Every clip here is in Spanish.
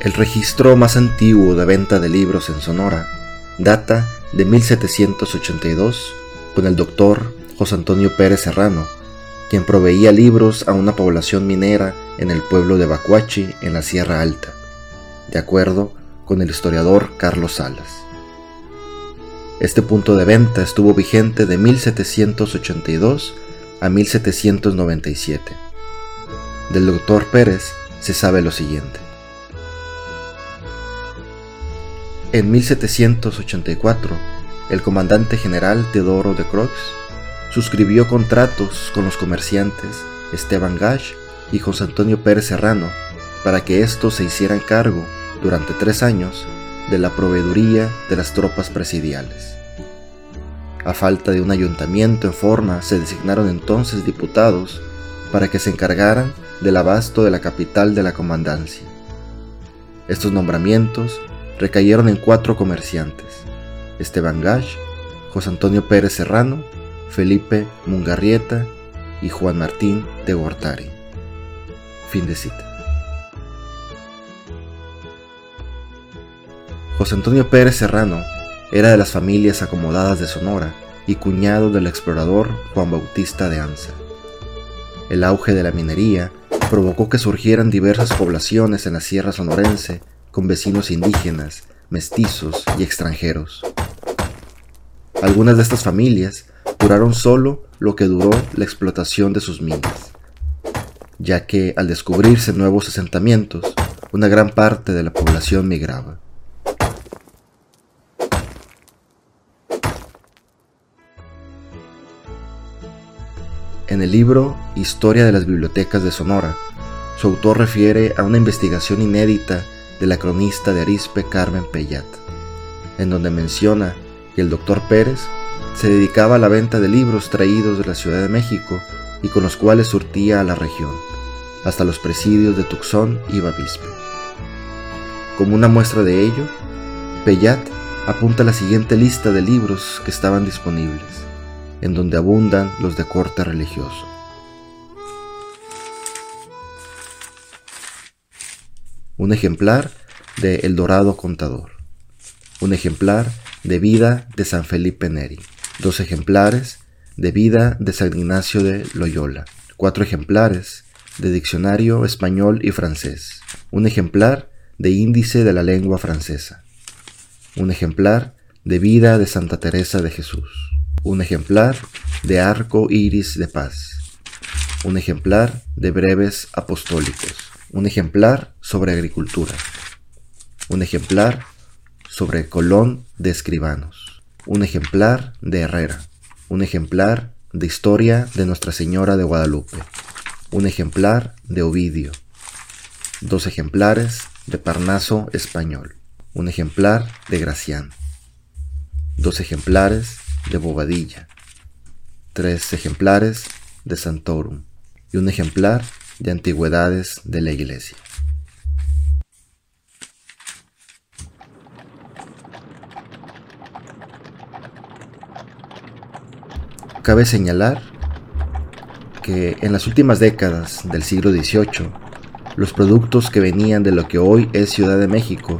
El registro más antiguo de venta de libros en Sonora data de 1782 con el doctor José Antonio Pérez Serrano, quien proveía libros a una población minera en el pueblo de Bacuachi, en la Sierra Alta, de acuerdo con el historiador Carlos Salas. Este punto de venta estuvo vigente de 1782 a 1797. Del doctor Pérez se sabe lo siguiente. En 1784, el comandante general Teodoro de Croix suscribió contratos con los comerciantes Esteban Gash y José Antonio Pérez Serrano para que estos se hicieran cargo durante tres años de la proveeduría de las tropas presidiales. A falta de un ayuntamiento en forma, se designaron entonces diputados para que se encargaran del abasto de la capital de la comandancia. Estos nombramientos recayeron en cuatro comerciantes, Esteban Gash, José Antonio Pérez Serrano, Felipe Mungarrieta y Juan Martín de Gortari. Fin de cita. José Antonio Pérez Serrano era de las familias acomodadas de Sonora y cuñado del explorador Juan Bautista de Anza. El auge de la minería provocó que surgieran diversas poblaciones en la sierra sonorense con vecinos indígenas, mestizos y extranjeros. Algunas de estas familias duraron solo lo que duró la explotación de sus minas, ya que al descubrirse nuevos asentamientos, una gran parte de la población migraba. En el libro Historia de las Bibliotecas de Sonora, su autor refiere a una investigación inédita de la cronista de Arispe Carmen Pellat, en donde menciona que el doctor Pérez se dedicaba a la venta de libros traídos de la Ciudad de México y con los cuales surtía a la región, hasta los presidios de Tucson y Bavispe. Como una muestra de ello, Pellat apunta la siguiente lista de libros que estaban disponibles en donde abundan los de corte religioso. Un ejemplar de El Dorado Contador. Un ejemplar de Vida de San Felipe Neri. Dos ejemplares de Vida de San Ignacio de Loyola. Cuatro ejemplares de Diccionario Español y Francés. Un ejemplar de Índice de la Lengua Francesa. Un ejemplar de Vida de Santa Teresa de Jesús un ejemplar de Arco Iris de Paz, un ejemplar de Breves Apostólicos, un ejemplar sobre agricultura, un ejemplar sobre Colón de Escribanos, un ejemplar de Herrera, un ejemplar de Historia de Nuestra Señora de Guadalupe, un ejemplar de Ovidio, dos ejemplares de Parnaso Español, un ejemplar de Gracián, dos ejemplares de Bobadilla, tres ejemplares de Santorum. Y un ejemplar de Antigüedades de la Iglesia. Cabe señalar que en las últimas décadas del siglo XVIII, los productos que venían de lo que hoy es Ciudad de México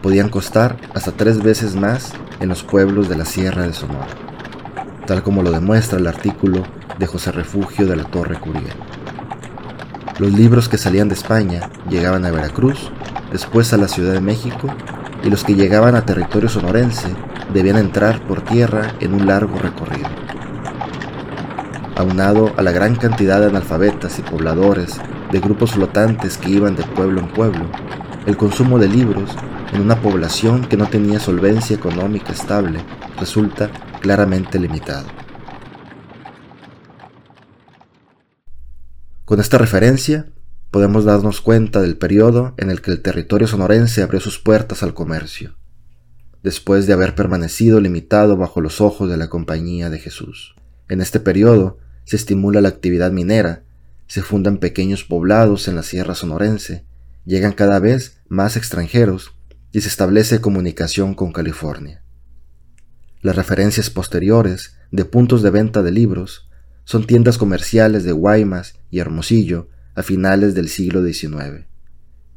podían costar hasta tres veces más en los pueblos de la Sierra de Sonora, tal como lo demuestra el artículo de José Refugio de la Torre Curiel. Los libros que salían de España llegaban a Veracruz, después a la Ciudad de México, y los que llegaban a territorio sonorense debían entrar por tierra en un largo recorrido. Aunado a la gran cantidad de analfabetas y pobladores de grupos flotantes que iban de pueblo en pueblo, el consumo de libros en una población que no tenía solvencia económica estable resulta claramente limitado. Con esta referencia, podemos darnos cuenta del periodo en el que el territorio sonorense abrió sus puertas al comercio, después de haber permanecido limitado bajo los ojos de la Compañía de Jesús. En este periodo se estimula la actividad minera, se fundan pequeños poblados en la Sierra Sonorense, llegan cada vez más extranjeros y se establece comunicación con California. Las referencias posteriores de puntos de venta de libros son tiendas comerciales de Guaymas y Hermosillo a finales del siglo XIX.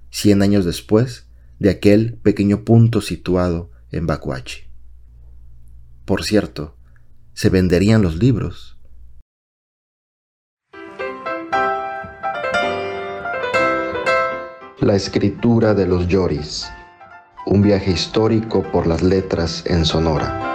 Cien años después, de aquel pequeño punto situado en Bacuachi. Por cierto, se venderían los libros. La escritura de los Lloris. Un viaje histórico por las letras en Sonora.